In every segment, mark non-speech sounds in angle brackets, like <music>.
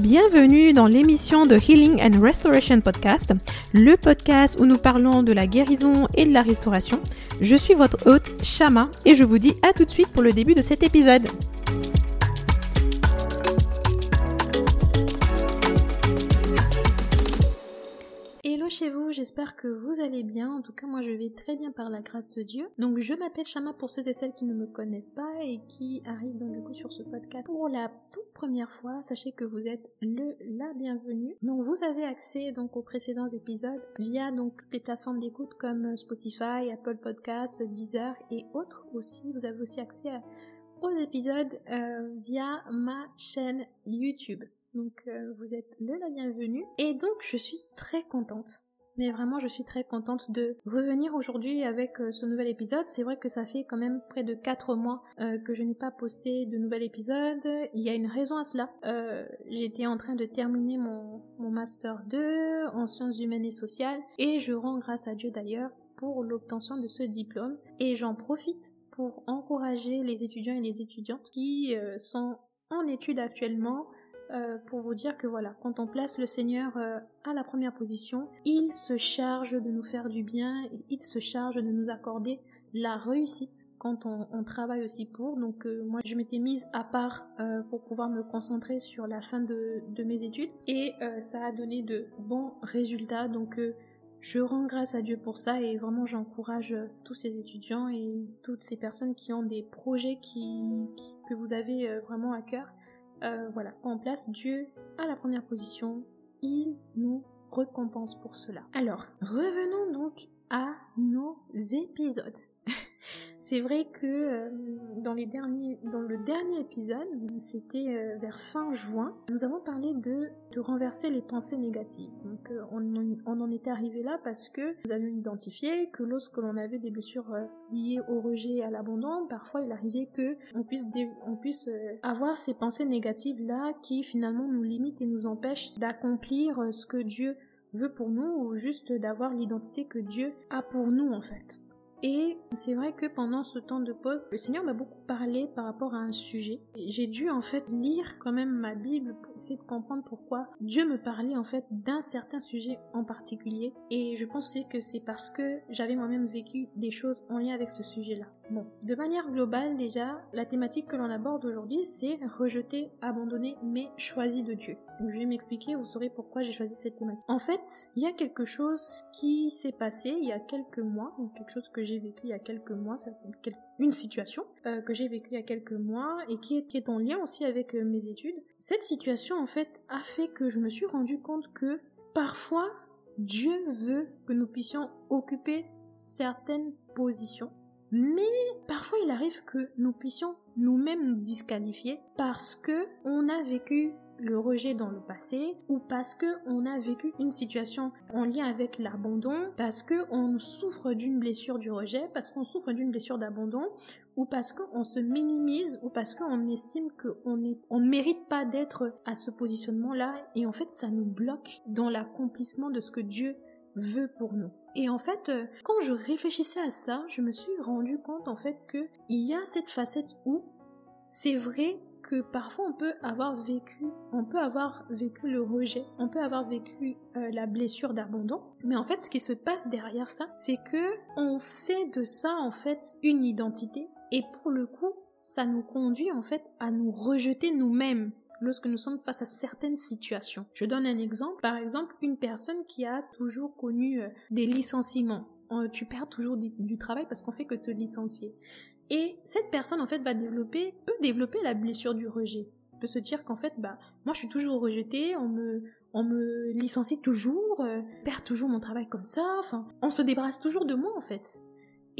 Bienvenue dans l'émission de Healing and Restoration Podcast, le podcast où nous parlons de la guérison et de la restauration. Je suis votre hôte, Shama, et je vous dis à tout de suite pour le début de cet épisode. Vous, j'espère que vous allez bien. En tout cas, moi je vais très bien par la grâce de Dieu. Donc je m'appelle Shama pour ceux et celles qui ne me connaissent pas et qui arrivent donc du coup sur ce podcast pour la toute première fois. Sachez que vous êtes le la bienvenue. Donc vous avez accès donc aux précédents épisodes via donc des plateformes d'écoute comme Spotify, Apple Podcasts, Deezer et autres aussi. Vous avez aussi accès aux épisodes euh, via ma chaîne YouTube. Donc euh, vous êtes le la bienvenue. Et donc je suis très contente. Mais vraiment je suis très contente de revenir aujourd'hui avec euh, ce nouvel épisode. C'est vrai que ça fait quand même près de 4 mois euh, que je n'ai pas posté de nouvel épisode. Il y a une raison à cela. J'étais en train de terminer mon, mon Master 2 en sciences humaines et sociales. Et je rends grâce à Dieu d'ailleurs pour l'obtention de ce diplôme. Et j'en profite pour encourager les étudiants et les étudiantes qui sont en études actuellement euh, pour vous dire que voilà, quand on place le Seigneur euh, à la première position, il se charge de nous faire du bien et il se charge de nous accorder la réussite quand on, travaille aussi pour. Donc euh, moi je m'étais mise à part pour pouvoir me concentrer sur la fin de, mes études et ça a donné de bons résultats. Donc je rends grâce à Dieu pour ça et vraiment j'encourage tous ces étudiants et toutes ces personnes qui ont des projets qui, que vous avez vraiment à cœur euh, voilà, on place Dieu à la première position, il nous récompense pour cela. Alors, revenons donc à nos épisodes. C'est vrai que euh, dans, le dernier épisode, c'était euh, vers fin juin, nous avons parlé de, renverser les pensées négatives. Donc euh, on, en était arrivé là parce que nous avions identifié que lorsque l'on avait des blessures liées au rejet et à l'abandon, parfois il arrivait que on puisse, puisse avoir ces pensées négatives là qui finalement nous limitent et nous empêchent d'accomplir ce que Dieu veut pour nous ou juste d'avoir l'identité que Dieu a pour nous en fait. Et c'est vrai que pendant ce temps de pause, le Seigneur m'a beaucoup parlé par rapport à un sujet. J'ai dû en fait lire quand même ma Bible essayer de comprendre pourquoi Dieu me parlait en fait d'un certain sujet en particulier. Et je pense aussi que c'est parce que j'avais moi-même vécu des choses en lien avec ce sujet-là. Bon, de manière globale déjà, la thématique que l'on aborde aujourd'hui, c'est rejeter, abandonner, mais choisi de Dieu. Je vais m'expliquer, vous saurez pourquoi j'ai choisi cette thématique. En fait, il y a quelque chose qui s'est passé il y a quelques mois, quelque chose que j'ai vécu il y a quelques mois, une situation euh, que j'ai vécue il y a quelques mois et qui est, en lien aussi avec euh, mes études. Cette situation en fait a fait que je me suis rendu compte que parfois Dieu veut que nous puissions occuper certaines positions, mais parfois il arrive que nous puissions nous-mêmes nous disqualifier parce que on a vécu le rejet dans le passé ou parce que on a vécu une situation en lien avec l'abandon, parce que on souffre d'une blessure du rejet, parce qu'on souffre d'une blessure d'abandon ou parce qu'on se minimise ou parce qu'on estime qu'on ne mérite pas d'être à ce positionnement-là et en fait ça nous bloque dans l'accomplissement de ce que Dieu veut pour nous. Et en fait, euh, quand je réfléchissais à ça, je me suis rendu compte en fait que il y a cette facette où c'est vrai que parfois on peut avoir vécu, on peut avoir vécu le rejet, on peut avoir vécu euh, la blessure d'abandon, mais en fait ce qui se passe derrière ça, c'est que on fait de ça en fait une identité et pour le coup, ça nous conduit en fait à nous rejeter nous-mêmes lorsque nous sommes face à certaines situations. Je donne un exemple, par exemple une personne qui a toujours connu euh, des licenciements. Euh, tu perds toujours du travail parce qu'on fait que te licencier. Et cette personne, en fait, va développer, peut développer la blessure du rejet. Peut se dire qu'en fait, bah, moi, je suis toujours rejetée, on me, on me licencie toujours, euh, perd toujours mon travail comme ça, enfin, on se débarrasse toujours de moi, en fait.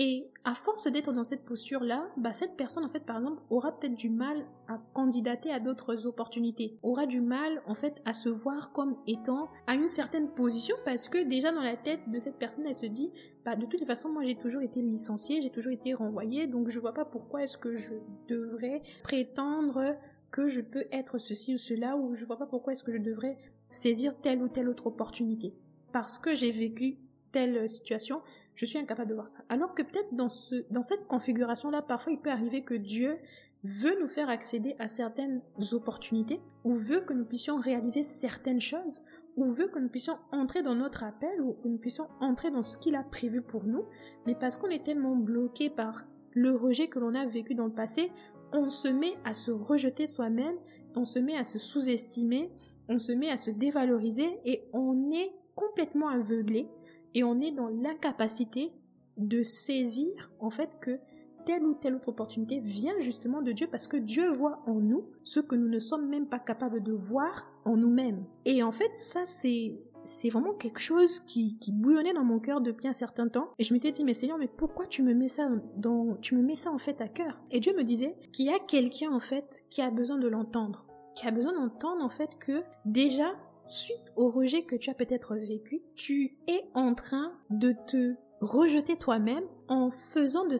Et à force d'être dans cette posture-là, bah, cette personne, en fait, par exemple, aura peut-être du mal à candidater à d'autres opportunités, aura du mal, en fait, à se voir comme étant à une certaine position parce que déjà dans la tête de cette personne, elle se dit, bah, de toute façon, moi, j'ai toujours été licenciée, j'ai toujours été renvoyée, donc je vois pas pourquoi est-ce que je devrais prétendre que je peux être ceci ou cela, ou je vois pas pourquoi est-ce que je devrais saisir telle ou telle autre opportunité. Parce que j'ai vécu telle situation, je suis incapable de voir ça. Alors que peut-être dans, ce, dans cette configuration-là, parfois il peut arriver que Dieu veut nous faire accéder à certaines opportunités, ou veut que nous puissions réaliser certaines choses, ou veut que nous puissions entrer dans notre appel, ou que nous puissions entrer dans ce qu'il a prévu pour nous, mais parce qu'on est tellement bloqué par le rejet que l'on a vécu dans le passé, on se met à se rejeter soi-même, on se met à se sous-estimer, on se met à se dévaloriser et on est complètement aveuglé et on est dans l'incapacité de saisir en fait que telle ou telle autre opportunité vient justement de Dieu parce que Dieu voit en nous ce que nous ne sommes même pas capables de voir en nous-mêmes. Et en fait, ça c'est c'est vraiment quelque chose qui, qui bouillonnait dans mon cœur depuis un certain temps. Et je m'étais dit, mais Seigneur, mais pourquoi tu me mets ça dans, tu me mets ça en fait à cœur? Et Dieu me disait qu'il y a quelqu'un en fait qui a besoin de l'entendre. Qui a besoin d'entendre en fait que déjà, suite au rejet que tu as peut-être vécu, tu es en train de te rejeter toi-même en faisant de,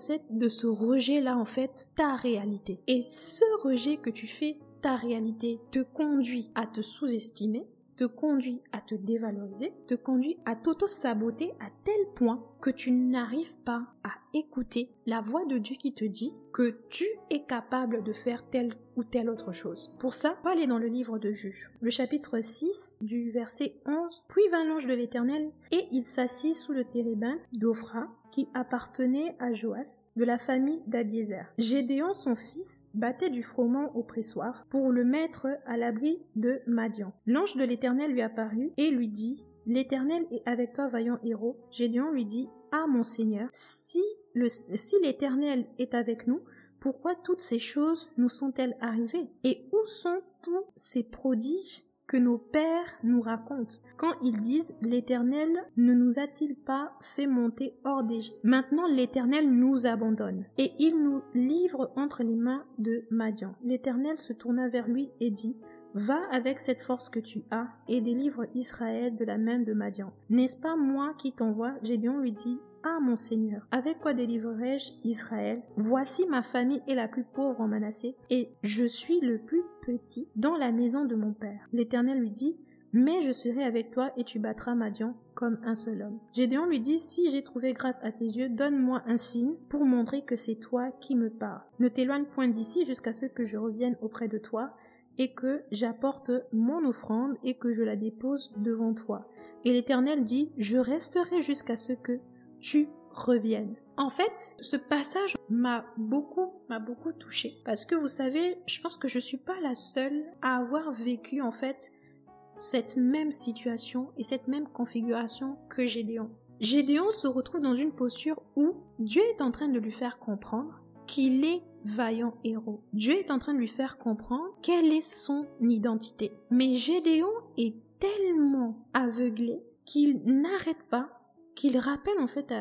ce rejet-là, en fait, ta réalité. Et ce rejet que tu fais, ta réalité, te conduit à te sous-estimer, te conduit à te dévaloriser, te conduit à t'auto-saboter à tel point que tu n'arrives pas à écouter la voix de Dieu qui te dit que tu es capable de faire telle ou telle autre chose. Pour ça, va aller dans le livre de Juge, le chapitre 6 du verset 11. Puis vint l'ange de l'Éternel et il s'assit sous le térébinthe d'Ophra qui appartenait à Joas de la famille d'Abiézer. Gédéon son fils battait du froment au pressoir pour le mettre à l'abri de Madian. L'ange de l'Éternel lui apparut et lui dit L'Éternel est avec toi, vaillant héros. Gédéon lui dit Ah, mon Seigneur, si l'Éternel est avec nous, pourquoi toutes ces choses nous sont-elles arrivées? Et où sont tous ces prodiges que nos pères nous racontent? Quand ils disent l'Éternel ne nous a-t-il pas fait monter hors d'Égypte Maintenant l'Éternel nous abandonne et il nous livre entre les mains de Madian. L'Éternel se tourna vers lui et dit Va avec cette force que tu as et délivre Israël de la main de Madian. N'est-ce pas moi qui t'envoie? Gédéon lui dit ah mon Seigneur, avec quoi délivrerai-je Israël? Voici ma famille est la plus pauvre en Manassé, et je suis le plus petit dans la maison de mon père. L'Éternel lui dit, mais je serai avec toi et tu battras Madian comme un seul homme. Gédéon lui dit, si j'ai trouvé grâce à tes yeux, donne-moi un signe pour montrer que c'est toi qui me parles. Ne t'éloigne point d'ici jusqu'à ce que je revienne auprès de toi et que j'apporte mon offrande et que je la dépose devant toi. Et l'Éternel dit, je resterai jusqu'à ce que tu reviennes. En fait, ce passage m'a beaucoup, m'a beaucoup touché. Parce que vous savez, je pense que je suis pas la seule à avoir vécu, en fait, cette même situation et cette même configuration que Gédéon. Gédéon se retrouve dans une posture où Dieu est en train de lui faire comprendre qu'il est vaillant héros. Dieu est en train de lui faire comprendre quelle est son identité. Mais Gédéon est tellement aveuglé qu'il n'arrête pas, qu'il rappelle en fait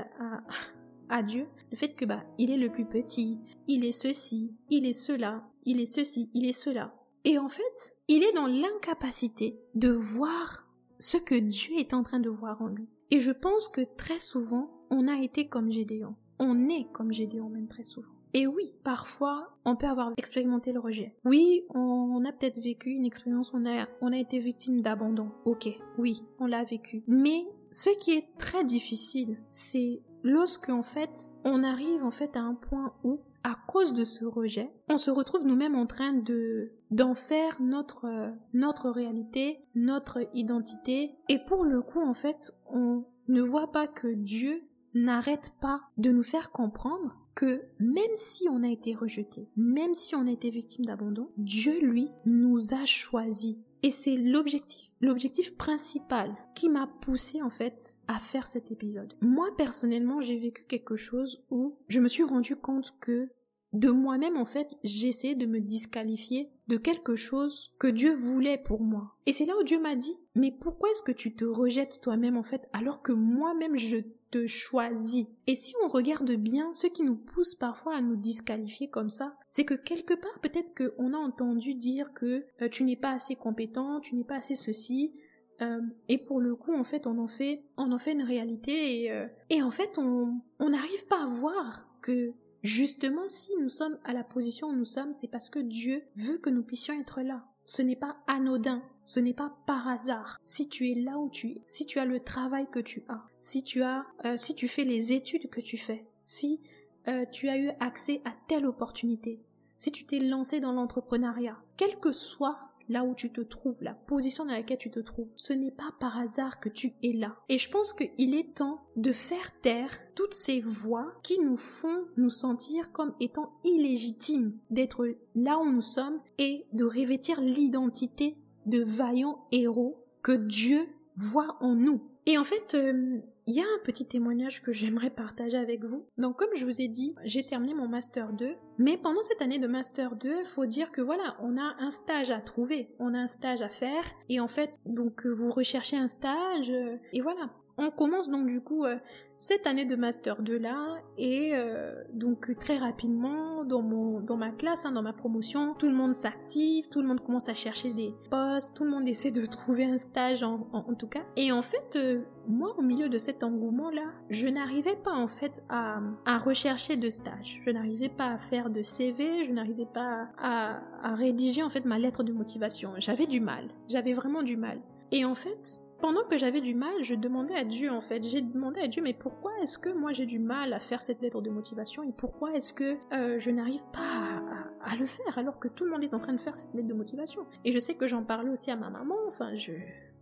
<laughs> à, Dieu le fait que bah il est le plus petit, il est ceci, il est cela, il est ceci, il est cela. Et en fait, il est dans l'incapacité de voir ce que Dieu est en train de voir en lui. Et je pense que très souvent, on a été comme Gédéon. On est comme Gédéon même très souvent. Et oui, parfois, on peut avoir expérimenté le rejet. Oui, on a peut-être vécu une expérience, on a, on a été victime d'abandon. Ok, oui, on l'a vécu. Mais ce qui est très difficile, c'est lorsque en fait, on arrive en fait à un point où, à cause de ce rejet, on se retrouve nous-mêmes en train de d'en faire notre notre réalité, notre identité. Et pour le coup, en fait, on ne voit pas que Dieu n'arrête pas de nous faire comprendre que même si on a été rejeté, même si on a été victime d'abandon, Dieu, lui, nous a choisis. Et c'est l'objectif, l'objectif principal qui m'a poussé en fait à faire cet épisode. Moi personnellement, j'ai vécu quelque chose où je me suis rendu compte que de moi-même en fait, j'essayais de me disqualifier de quelque chose que Dieu voulait pour moi. Et c'est là où Dieu m'a dit, mais pourquoi est-ce que tu te rejettes toi-même en fait alors que moi-même je te choisis Et si on regarde bien, ce qui nous pousse parfois à nous disqualifier comme ça, c'est que quelque part peut-être qu'on a entendu dire que euh, tu n'es pas assez compétent, tu n'es pas assez ceci, euh, et pour le coup, en fait, on en fait, on en fait une réalité et, euh, et en fait, on n'arrive pas à voir que Justement, si nous sommes à la position où nous sommes, c'est parce que Dieu veut que nous puissions être là. Ce n'est pas anodin, ce n'est pas par hasard. Si tu es là où tu es, si tu as le travail que tu as, si tu as, euh, si tu fais les études que tu fais, si euh, tu as eu accès à telle opportunité, si tu t'es lancé dans l'entrepreneuriat, quel que soit là où tu te trouves, la position dans laquelle tu te trouves. Ce n'est pas par hasard que tu es là. Et je pense qu'il est temps de faire taire toutes ces voix qui nous font nous sentir comme étant illégitimes d'être là où nous sommes et de revêtir l'identité de vaillants héros que Dieu voit en nous. Et en fait, euh, il y a un petit témoignage que j'aimerais partager avec vous. Donc comme je vous ai dit, j'ai terminé mon master 2, mais pendant cette année de master 2, faut dire que voilà, on a un stage à trouver, on a un stage à faire et en fait, donc vous recherchez un stage euh, et voilà. On commence donc du coup euh, cette année de master 2 là et euh, donc très rapidement dans mon dans ma classe hein, dans ma promotion tout le monde s'active tout le monde commence à chercher des postes tout le monde <laughs> essaie de trouver un stage en, en, tout cas. Et en fait euh, moi au milieu de cet engouement là je n'arrivais pas en fait à, à rechercher de stage. Je n'arrivais pas à faire de CV je n'arrivais pas à, à rédiger en fait ma lettre de motivation. J'avais du mal j'avais vraiment du mal. Et en fait pendant que j'avais du mal, je demandais à Dieu en fait. J'ai demandé à Dieu, mais pourquoi est-ce que moi j'ai du mal à faire cette lettre de motivation et pourquoi est-ce que euh, je n'arrive pas à, le faire alors que tout le monde est en train de faire cette lettre de motivation? Et je sais que j'en parlais aussi à ma maman. Enfin, je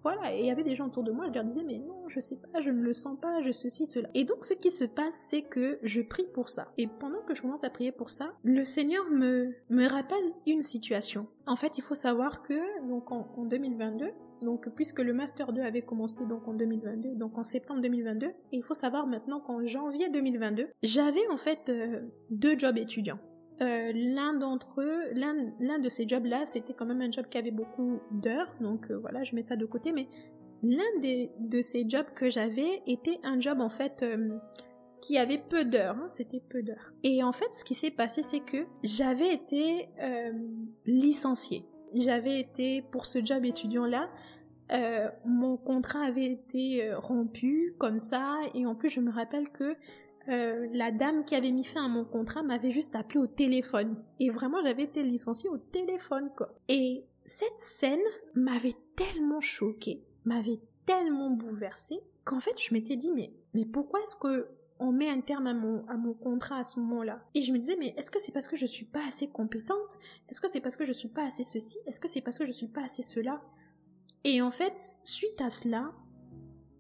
voilà, et il y avait des gens autour de moi, je leur disais mais non, je sais pas, je ne le sens pas, je ceci cela. Et donc ce qui se passe, c'est que je prie pour ça. Et pendant que je commence à prier pour ça, le Seigneur me me rappelle une situation. En fait, il faut savoir que donc en 2022, donc, puisque le Master 2 avait commencé donc en 2022, donc en septembre 2022, et il faut savoir maintenant qu'en janvier 2022, j'avais en fait euh, deux jobs étudiants. Euh, l'un d'entre eux, l'un de ces jobs-là, c'était quand même un job qui avait beaucoup d'heures, donc euh, voilà, je mets ça de côté, mais l'un de ces jobs que j'avais était un job en fait qui avait peu d'heures, hein, c'était peu d'heures. Et en fait, ce qui s'est passé, c'est que j'avais été licenciée j'avais été pour ce job étudiant-là, euh, mon contrat avait été euh, rompu comme ça, et en plus je me rappelle que euh, la dame qui avait mis fin à mon contrat m'avait juste appelé au téléphone. Et vraiment, j'avais été licenciée au téléphone, quoi. Et cette scène m'avait tellement choquée, m'avait tellement bouleversée, qu'en fait, je m'étais dit, mais, mais pourquoi est-ce que on met un terme à mon, à mon contrat à ce moment-là. Et je me disais, mais est-ce que c'est parce que je suis pas assez compétente? Est-ce que c'est parce que je suis pas assez ceci? Est-ce que c'est parce que je suis pas assez cela? Et en fait, suite à cela,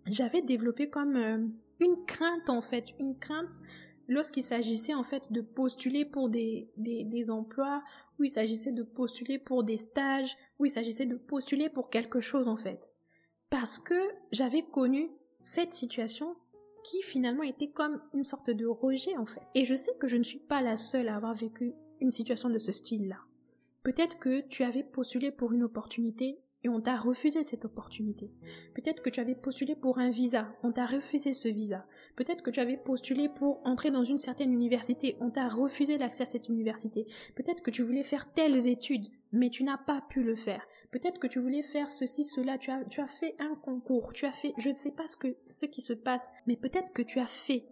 j'avais développé comme euh, une crainte, en fait, une crainte lorsqu'il s'agissait, en fait, de postuler pour des, des, des emplois, où il s'agissait de postuler pour des stages, où il s'agissait de postuler pour quelque chose, en fait. Parce que j'avais connu cette situation qui finalement était comme une sorte de rejet en fait. Et je sais que je ne suis pas la seule à avoir vécu une situation de ce style-là. Peut-être que tu avais postulé pour une opportunité et on t'a refusé cette opportunité. Peut-être que tu avais postulé pour un visa, on t'a refusé ce visa. Peut-être que tu avais postulé pour entrer dans une certaine université, on t'a refusé l'accès à cette université. Peut-être que tu voulais faire telles études, mais tu n'as pas pu le faire. Peut-être que tu voulais faire ceci, cela, tu as, fait un concours, tu as fait, je ne sais pas ce qui se passe, mais peut-être que tu as fait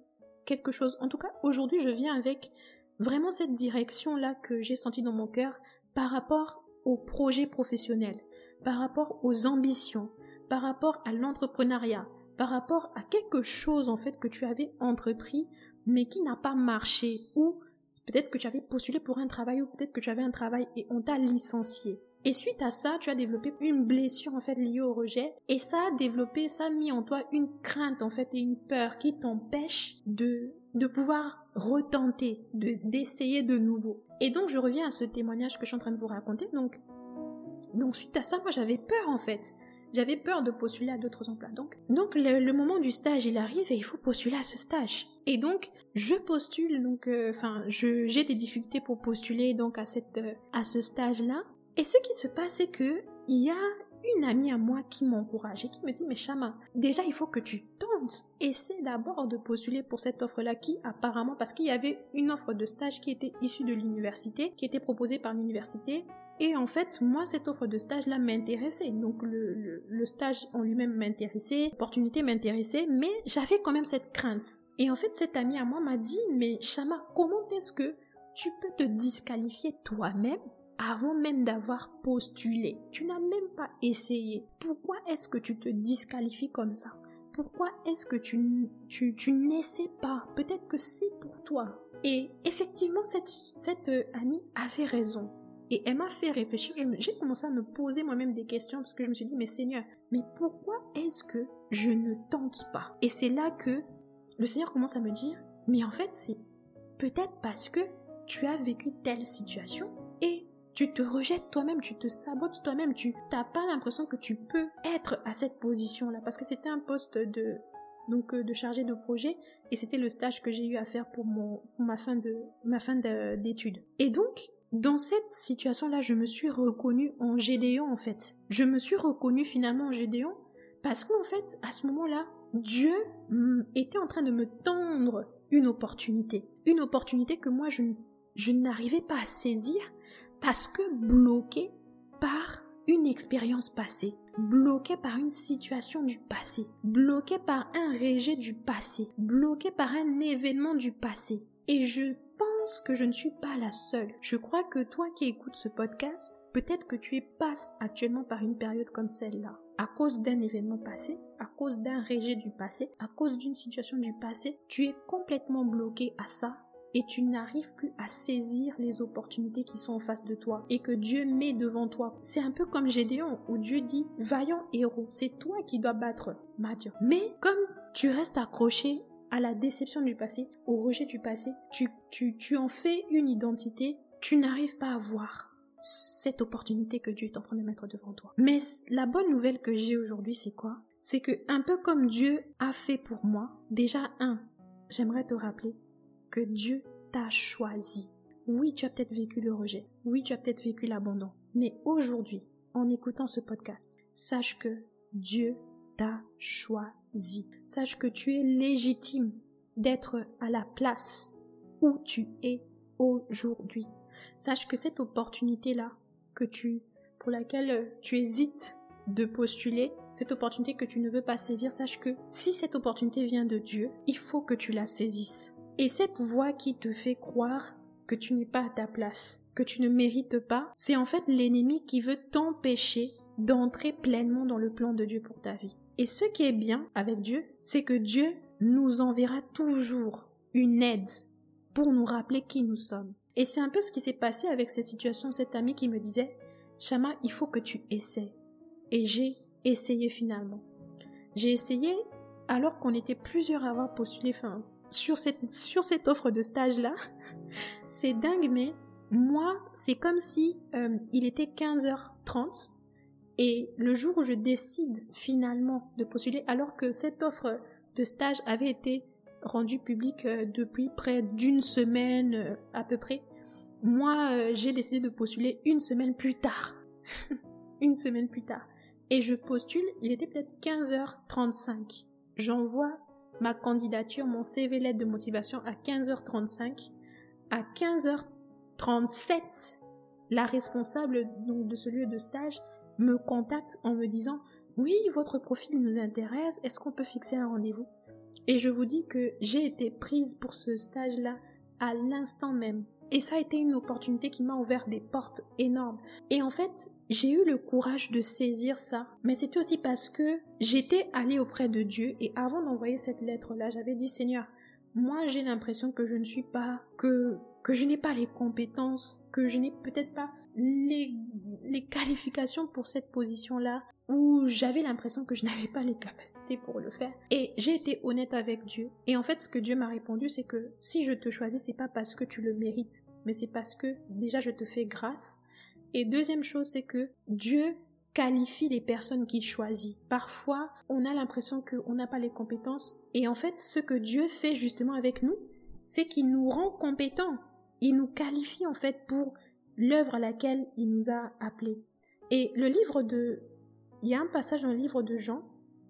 quelque chose. En tout cas, aujourd'hui, je viens avec vraiment cette direction-là que j'ai sentie dans mon cœur par rapport au projet professionnel, par rapport aux ambitions, par rapport à l'entrepreneuriat, par rapport à quelque chose, en fait, que tu avais entrepris, mais qui n'a pas marché, ou peut-être que tu avais postulé pour un travail, ou peut-être que tu avais un travail et on t'a licencié. Et suite à ça, tu as développé une blessure en fait liée au rejet et ça a développé, ça a mis en toi une crainte en fait et une peur qui t'empêche de de pouvoir retenter, de d'essayer de nouveau. Et donc je reviens à ce témoignage que je suis en train de vous raconter. Donc donc suite à ça, moi j'avais peur en fait. J'avais peur de postuler à d'autres emplois. Donc, donc le, moment du stage, il arrive et il faut postuler à ce stage. Et donc, je postule. Donc, euh, enfin, j'ai des difficultés pour postuler donc à cette euh, à ce stage-là. Et ce qui se passe, c'est que il y a une amie à moi qui m'encourage et qui me dit mais Chama, déjà il faut que tu tentes. Essaie d'abord de postuler pour cette offre-là qui apparemment parce qu'il y avait une offre de stage qui était issue de l'université, qui était proposée par l'université. Et en fait, moi, cette offre de stage-là m'intéressait. Donc, le, le, stage en lui-même m'intéressait, l'opportunité m'intéressait, mais j'avais quand même cette crainte. Et en fait, cette amie à moi m'a dit, mais Chama, comment est-ce que tu peux te disqualifier toi-même avant même d'avoir postulé. Tu n'as même pas essayé. Pourquoi est-ce que tu te disqualifies comme ça? Pourquoi est-ce que tu, tu, tu n'essaies pas? Peut-être que c'est pour toi. Et effectivement, cette, cette euh, amie avait raison. Et elle m'a fait réfléchir. J'ai commencé à me poser moi-même des questions parce que je me suis dit, mais Seigneur, mais pourquoi est-ce que je ne tente pas? Et c'est là que le Seigneur commence à me dire, mais en fait, c'est peut-être parce que tu as vécu telle situation et tu te rejettes toi-même, tu te sabotes toi-même, tu n'as pas l'impression que tu peux être à cette position-là parce que c'était un poste de donc euh, de chargé de projet et c'était le stage que j'ai eu à faire pour mon ma fin de ma fin d'études. Et donc dans cette situation-là, je me suis reconnue en Gédéon en fait. Je me suis reconnue finalement en Gédéon parce qu'en fait, à ce moment-là, Dieu était en train de me tendre une opportunité. Une opportunité que moi, je, je n'arrivais pas à saisir parce que bloqué par une expérience passée, bloqué par une situation du passé, bloqué par un rejet du passé, bloqué par un événement du passé. Et je pense que je ne suis pas la seule. Je crois que toi qui écoutes ce podcast, peut-être que tu es passes actuellement par une période comme celle-là. À cause d'un événement passé, à cause d'un rejet du passé, à cause d'une situation du passé, tu es complètement bloqué à ça et tu n'arrives plus à saisir les opportunités qui sont en face de toi et que Dieu met devant toi. C'est un peu comme Gédéon où Dieu dit vaillant héros, c'est toi qui dois battre Madian. Mais comme tu restes accroché à la déception du passé, au rejet du passé, tu, tu, tu en fais une identité, tu n'arrives pas à voir cette opportunité que Dieu est en train de mettre devant toi. Mais la bonne nouvelle que j'ai aujourd'hui, c'est quoi? C'est que un peu comme Dieu a fait pour moi, déjà un, j'aimerais te rappeler que Dieu t'a choisi. Oui, tu as peut-être vécu le rejet. Oui, tu as peut-être vécu l'abandon. Mais aujourd'hui, en écoutant ce podcast, sache que Dieu t'a choisi. Sache que tu es légitime d'être à la place où tu es aujourd'hui. Sache que cette opportunité-là, que tu, pour laquelle tu hésites de postuler, cette opportunité que tu ne veux pas saisir, sache que si cette opportunité vient de Dieu, il faut que tu la saisisses. Et cette voix qui te fait croire que tu n'es pas à ta place, que tu ne mérites pas, c'est en fait l'ennemi qui veut t'empêcher d'entrer pleinement dans le plan de Dieu pour ta vie. Et ce qui est bien avec Dieu, c'est que Dieu nous enverra toujours une aide pour nous rappeler qui nous sommes. Et c'est un peu ce qui s'est passé avec cette situation, cet ami qui me disait, Shama, il faut que tu essaies. Et j'ai essayé finalement. J'ai essayé alors qu'on était plusieurs à avoir postulé, enfin, sur cette, sur cette offre de stage-là. <laughs> c'est dingue, mais moi, c'est comme si euh, il était 15h30 et le jour où je décide finalement de postuler, alors que cette offre de stage avait été rendue publique euh, depuis près d'une semaine euh, à peu près, moi, j'ai décidé de postuler une semaine plus tard. <laughs> une semaine plus tard. Et je postule, il était peut-être 15h35. J'envoie ma candidature, mon CV lettre de motivation à 15h35. À 15h37, la responsable de ce lieu de stage me contacte en me disant oui, votre profil nous intéresse, est-ce qu'on peut fixer un rendez-vous? Et je vous dis que j'ai été prise pour ce stage-là à l'instant même. Et ça a été une opportunité qui m'a ouvert des portes énormes. Et en fait, j'ai eu le courage de saisir ça, mais c'était aussi parce que j'étais allée auprès de Dieu et avant d'envoyer cette lettre-là, j'avais dit Seigneur, moi j'ai l'impression que je ne suis pas, que, que je n'ai pas les compétences, que je n'ai peut-être pas les, qualifications pour cette position-là, où j'avais l'impression que je n'avais pas les capacités pour le faire. Et j'ai été honnête avec Dieu. Et en fait, ce que Dieu m'a répondu, c'est que si je te choisis, c'est pas parce que tu le mérites, mais c'est parce que déjà je te fais grâce et deuxième chose, c'est que Dieu qualifie les personnes qu'il choisit. Parfois, on a l'impression qu'on n'a pas les compétences. Et en fait, ce que Dieu fait justement avec nous, c'est qu'il nous rend compétents. Il nous qualifie en fait pour l'œuvre à laquelle il nous a appelés. Et le livre de... Il y a un passage dans le livre de Jean,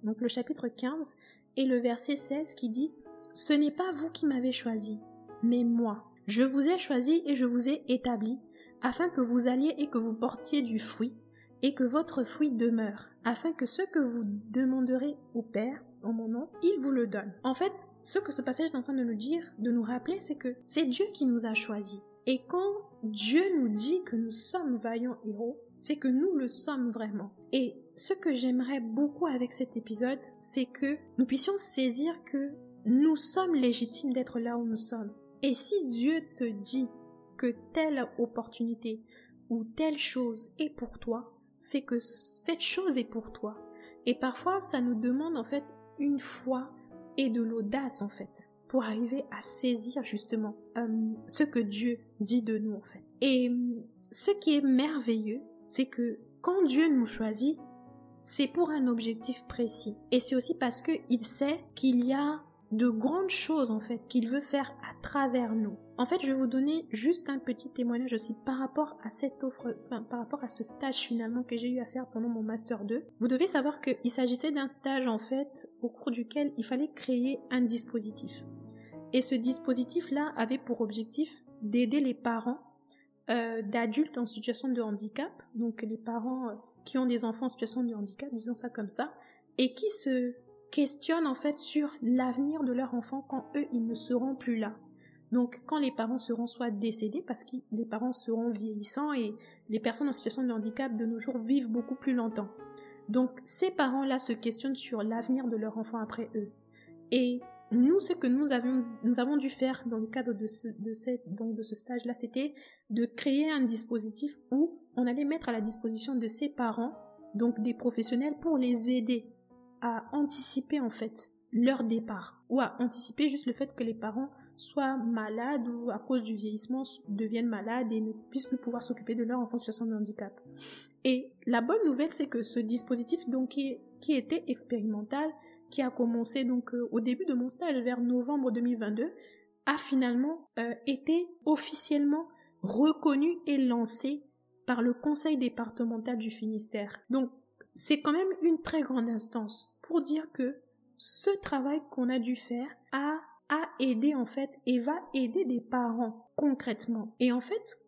donc le chapitre 15, et le verset 16 qui dit Ce n'est pas vous qui m'avez choisi, mais moi. Je vous ai choisi et je vous ai établi afin que vous alliez et que vous portiez du fruit, et que votre fruit demeure, afin que ce que vous demanderez au Père en mon nom, il vous le donne. En fait, ce que ce passage est en train de nous dire, de nous rappeler, c'est que c'est Dieu qui nous a choisis. Et quand Dieu nous dit que nous sommes vaillants héros, c'est que nous le sommes vraiment. Et ce que j'aimerais beaucoup avec cet épisode, c'est que nous puissions saisir que nous sommes légitimes d'être là où nous sommes. Et si Dieu te dit que telle opportunité ou telle chose est pour toi, c'est que cette chose est pour toi. Et parfois, ça nous demande en fait une foi et de l'audace en fait pour arriver à saisir justement euh, ce que Dieu dit de nous en fait. Et euh, ce qui est merveilleux, c'est que quand Dieu nous choisit, c'est pour un objectif précis. Et c'est aussi parce qu'il sait qu'il y a de grandes choses en fait qu'il veut faire à travers nous. En fait, je vais vous donner juste un petit témoignage aussi par rapport à cette offre, par rapport à ce stage finalement que j'ai eu à faire pendant mon master 2. Vous devez savoir qu'il s'agissait d'un stage en fait au cours duquel il fallait créer un dispositif. Et ce dispositif-là avait pour objectif d'aider les parents euh, d'adultes en situation de handicap, donc les parents euh, qui ont des enfants en situation de handicap, disons ça comme ça, et qui se questionnent en fait sur l'avenir de leur enfant quand eux, ils ne seront plus là. Donc quand les parents seront soit décédés, parce que les parents seront vieillissants et les personnes en situation de handicap de nos jours vivent beaucoup plus longtemps. Donc ces parents-là se questionnent sur l'avenir de leur enfant après eux. Et nous, ce que nous avons dû faire dans le cadre de ce, stage-là, c'était de créer un dispositif où on allait mettre à la disposition de ces parents, donc des professionnels, pour les aider à anticiper en fait leur départ ou à anticiper juste le fait que les parents soient malades ou à cause du vieillissement deviennent malades et ne puissent plus pouvoir s'occuper de leur enfant en situation de handicap. Et la bonne nouvelle, c'est que ce dispositif, donc, qui était expérimental, qui a commencé donc euh, au début de mon stage vers novembre 2022, a finalement euh, été officiellement reconnu et lancé par le conseil départemental du Finistère. Donc, c'est quand même une très grande instance pour dire que ce travail qu'on a dû faire a, a aidé en fait et va aider des parents concrètement. Et en fait,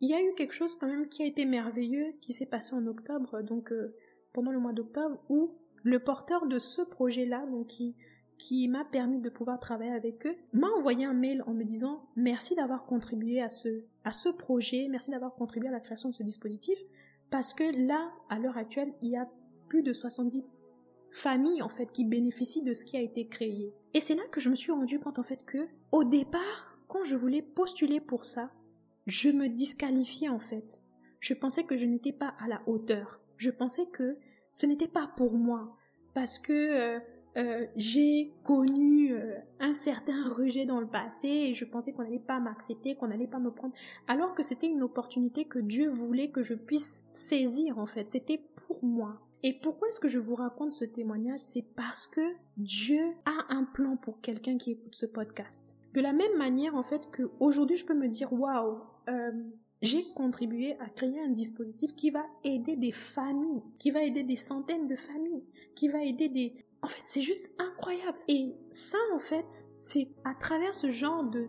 il y a eu quelque chose quand même qui a été merveilleux qui s'est passé en octobre, donc euh, pendant le mois d'octobre, où le porteur de ce projet-là, donc qui, qui m'a permis de pouvoir travailler avec eux, m'a envoyé un mail en me disant merci d'avoir contribué à ce, à ce projet, merci d'avoir contribué à la création de ce dispositif, parce que là, à l'heure actuelle, il y a plus de 70 familles en fait qui bénéficient de ce qui a été créé. Et c'est là que je me suis rendu compte en fait que au départ, quand je voulais postuler pour ça, je me disqualifiais en fait. Je pensais que je n'étais pas à la hauteur. Je pensais que ce n'était pas pour moi parce que euh, euh, j'ai connu euh, un certain rejet dans le passé et je pensais qu'on n'allait pas m'accepter, qu'on n'allait pas me prendre, alors que c'était une opportunité que Dieu voulait que je puisse saisir en fait. C'était pour moi. Et pourquoi est-ce que je vous raconte ce témoignage? C'est parce que Dieu a un plan pour quelqu'un qui écoute ce podcast. De la même manière, en fait, que aujourd'hui je peux me dire, waouh, euh, j'ai contribué à créer un dispositif qui va aider des familles, qui va aider des centaines de familles, qui va aider des... En fait, c'est juste incroyable. Et ça, en fait, c'est à travers ce genre de,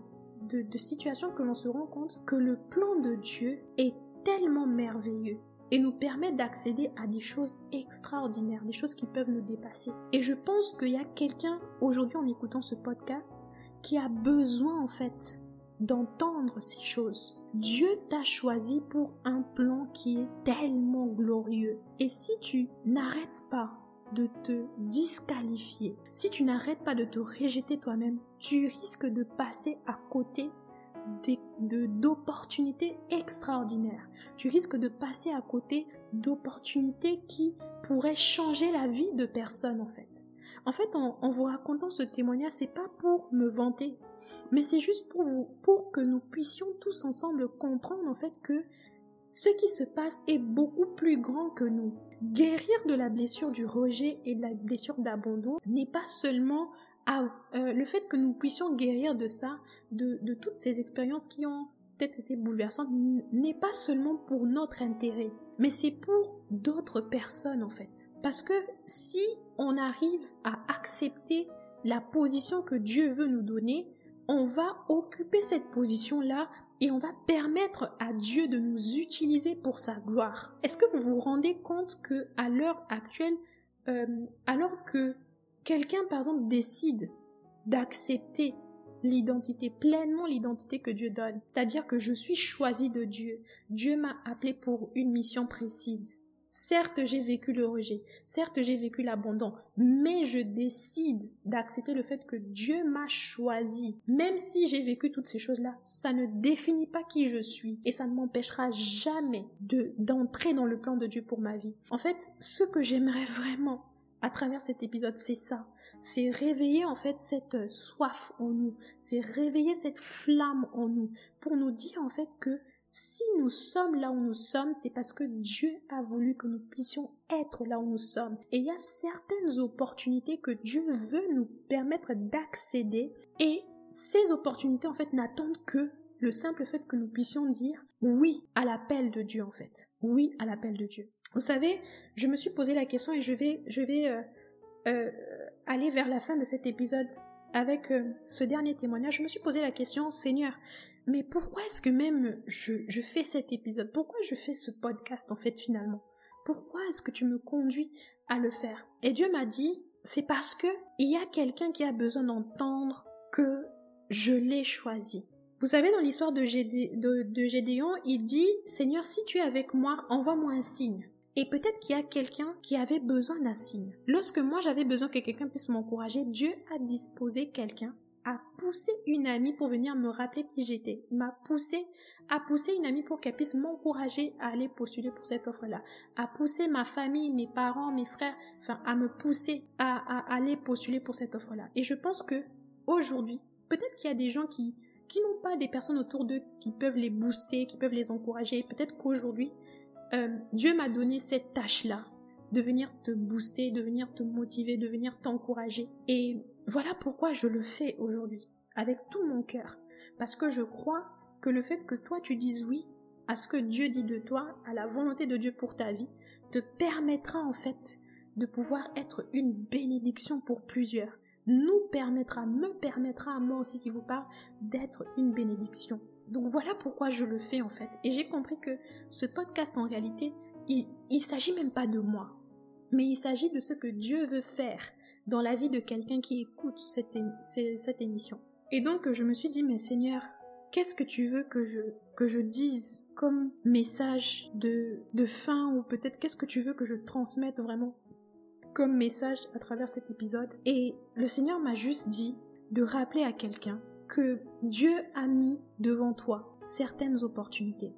de, de situation que l'on se rend compte que le plan de Dieu est tellement merveilleux et nous permet d'accéder à des choses extraordinaires, des choses qui peuvent nous dépasser. Et je pense qu'il y a quelqu'un aujourd'hui en écoutant ce podcast qui a besoin en fait d'entendre ces choses. Dieu t'a choisi pour un plan qui est tellement glorieux. Et si tu n'arrêtes pas de te disqualifier, si tu n'arrêtes pas de te rejeter toi-même, tu risques de passer à côté d'opportunités extraordinaires. Tu risques de passer à côté d'opportunités qui pourraient changer la vie de personnes en fait. En fait, en, en vous racontant ce témoignage, c'est pas pour me vanter, mais c'est juste pour vous, pour que nous puissions tous ensemble comprendre en fait que ce qui se passe est beaucoup plus grand que nous. Guérir de la blessure du rejet et de la blessure d'abandon n'est pas seulement euh, le fait que nous puissions guérir de ça, de, de toutes ces expériences qui ont peut-être été bouleversantes, n'est pas seulement pour notre intérêt, mais c'est pour d'autres personnes en fait. Parce que si on arrive à accepter la position que Dieu veut nous donner, on va occuper cette position-là et on va permettre à Dieu de nous utiliser pour sa gloire. Est-ce que vous vous rendez compte que à l'heure actuelle, euh, alors que quelqu'un par exemple décide d'accepter l'identité, pleinement l'identité que Dieu donne, c'est-à-dire que je suis choisi de Dieu, Dieu m'a appelé pour une mission précise. Certes, j'ai vécu le rejet, certes, j'ai vécu l'abandon, mais je décide d'accepter le fait que Dieu m'a choisi. Même si j'ai vécu toutes ces choses-là, ça ne définit pas qui je suis et ça ne m'empêchera jamais de d'entrer dans le plan de Dieu pour ma vie. En fait, ce que j'aimerais vraiment à travers cet épisode, c'est ça. C'est réveiller en fait cette soif en nous, c'est réveiller cette flamme en nous pour nous dire en fait que si nous sommes là où nous sommes, c'est parce que Dieu a voulu que nous puissions être là où nous sommes. Et il y a certaines opportunités que Dieu veut nous permettre d'accéder. Et ces opportunités, en fait, n'attendent que le simple fait que nous puissions dire oui à l'appel de Dieu, en fait. Oui à l'appel de Dieu. Vous savez, je me suis posé la question et je vais, je vais euh, euh, aller vers la fin de cet épisode avec euh, ce dernier témoignage. Je me suis posé la question, Seigneur, mais pourquoi est-ce que même je, je fais cet épisode? Pourquoi je fais ce podcast en fait finalement? Pourquoi est-ce que tu me conduis à le faire? Et Dieu m'a dit, c'est parce que il y a quelqu'un qui a besoin d'entendre que je l'ai choisi. Vous savez, dans l'histoire de, de Gédéon, il dit, Seigneur, si tu es avec moi, envoie-moi un signe. Et peut-être qu'il y a quelqu'un qui avait besoin d'un signe. Lorsque moi j'avais besoin que quelqu'un puisse m'encourager, Dieu a disposé quelqu'un a poussé une amie pour venir me rappeler qui j'étais, m'a poussé, a poussé une amie pour qu'elle puisse m'encourager à aller postuler pour cette offre-là, a poussé ma famille, mes parents, mes frères, enfin, à me pousser à, à aller postuler pour cette offre-là. Et je pense que, aujourd'hui, peut-être qu'il y a des gens qui, qui n'ont pas des personnes autour d'eux qui peuvent les booster, qui peuvent les encourager. Peut-être qu'aujourd'hui, euh, Dieu m'a donné cette tâche-là de venir te booster, de venir te motiver, de venir t'encourager. Et voilà pourquoi je le fais aujourd'hui, avec tout mon cœur. Parce que je crois que le fait que toi tu dises oui à ce que Dieu dit de toi, à la volonté de Dieu pour ta vie, te permettra en fait de pouvoir être une bénédiction pour plusieurs. Nous permettra, me permettra à moi aussi qui vous parle, d'être une bénédiction. Donc voilà pourquoi je le fais en fait. Et j'ai compris que ce podcast en réalité, il, il s'agit même pas de moi, mais il s'agit de ce que Dieu veut faire dans la vie de quelqu'un qui écoute cette, émission. Et donc je me suis dit, mais Seigneur, qu'est-ce que tu veux que je, que je dise comme message de, de fin ou peut-être qu'est-ce que tu veux que je transmette vraiment comme message à travers cet épisode? Et le Seigneur m'a juste dit de rappeler à quelqu'un que Dieu a mis devant toi certaines opportunités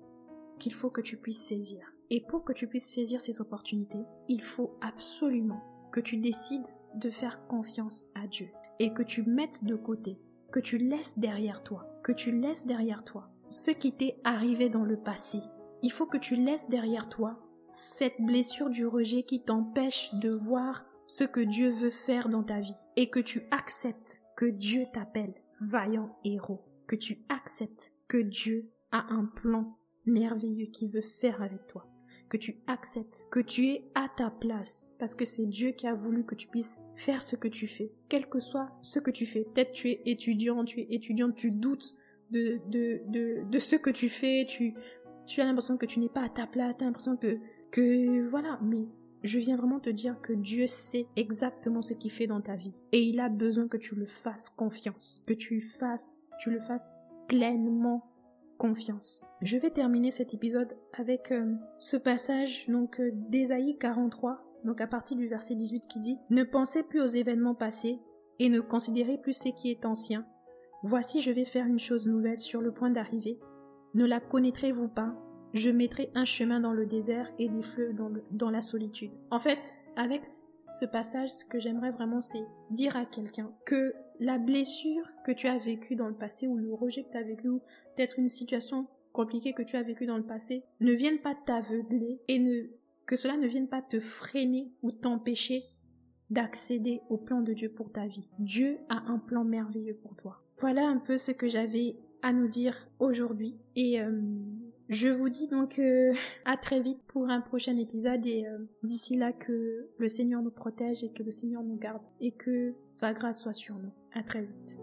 qu'il faut que tu puisses saisir. Et pour que tu puisses saisir ces opportunités, il faut absolument que tu décides de faire confiance à Dieu et que tu mettes de côté, que tu laisses derrière toi, que tu laisses derrière toi ce qui t'est arrivé dans le passé. Il faut que tu laisses derrière toi cette blessure du rejet qui t'empêche de voir ce que Dieu veut faire dans ta vie et que tu acceptes que Dieu t'appelle vaillant héros, que tu acceptes que Dieu a un plan merveilleux qu'il veut faire avec toi que tu acceptes que tu es à ta place parce que c'est Dieu qui a voulu que tu puisses faire ce que tu fais, quel que soit ce que tu fais. Peut-être tu es étudiant, tu es étudiante, tu doutes de, de, de, de ce que tu fais, tu, tu as l'impression que tu n'es pas à ta place, tu as l'impression que, que voilà, mais je viens vraiment te dire que Dieu sait exactement ce qu'il fait dans ta vie et il a besoin que tu le fasses confiance, que tu fasses, tu le fasses pleinement confiance. Je vais terminer cet épisode avec euh, ce passage donc euh, d'Ésaïe 43, donc à partir du verset 18 qui dit Ne pensez plus aux événements passés et ne considérez plus ce qui est ancien. Voici je vais faire une chose nouvelle sur le point d'arriver. Ne la connaîtrez-vous pas? Je mettrai un chemin dans le désert et des fleuves dans, dans la solitude. En fait, avec ce passage, ce que j'aimerais vraiment, c'est dire à quelqu'un que la blessure que tu as vécue dans le passé ou le rejet que tu as vécu ou peut-être une situation compliquée que tu as vécue dans le passé ne vienne pas t'aveugler et ne, que cela ne vienne pas te freiner ou t'empêcher d'accéder au plan de Dieu pour ta vie. Dieu a un plan merveilleux pour toi. Voilà un peu ce que j'avais à nous dire aujourd'hui et euh, je vous dis donc euh, <laughs> à très vite pour un prochain épisode et euh, d'ici là que le Seigneur nous protège et que le Seigneur nous garde et que sa grâce soit sur nous. À très vite.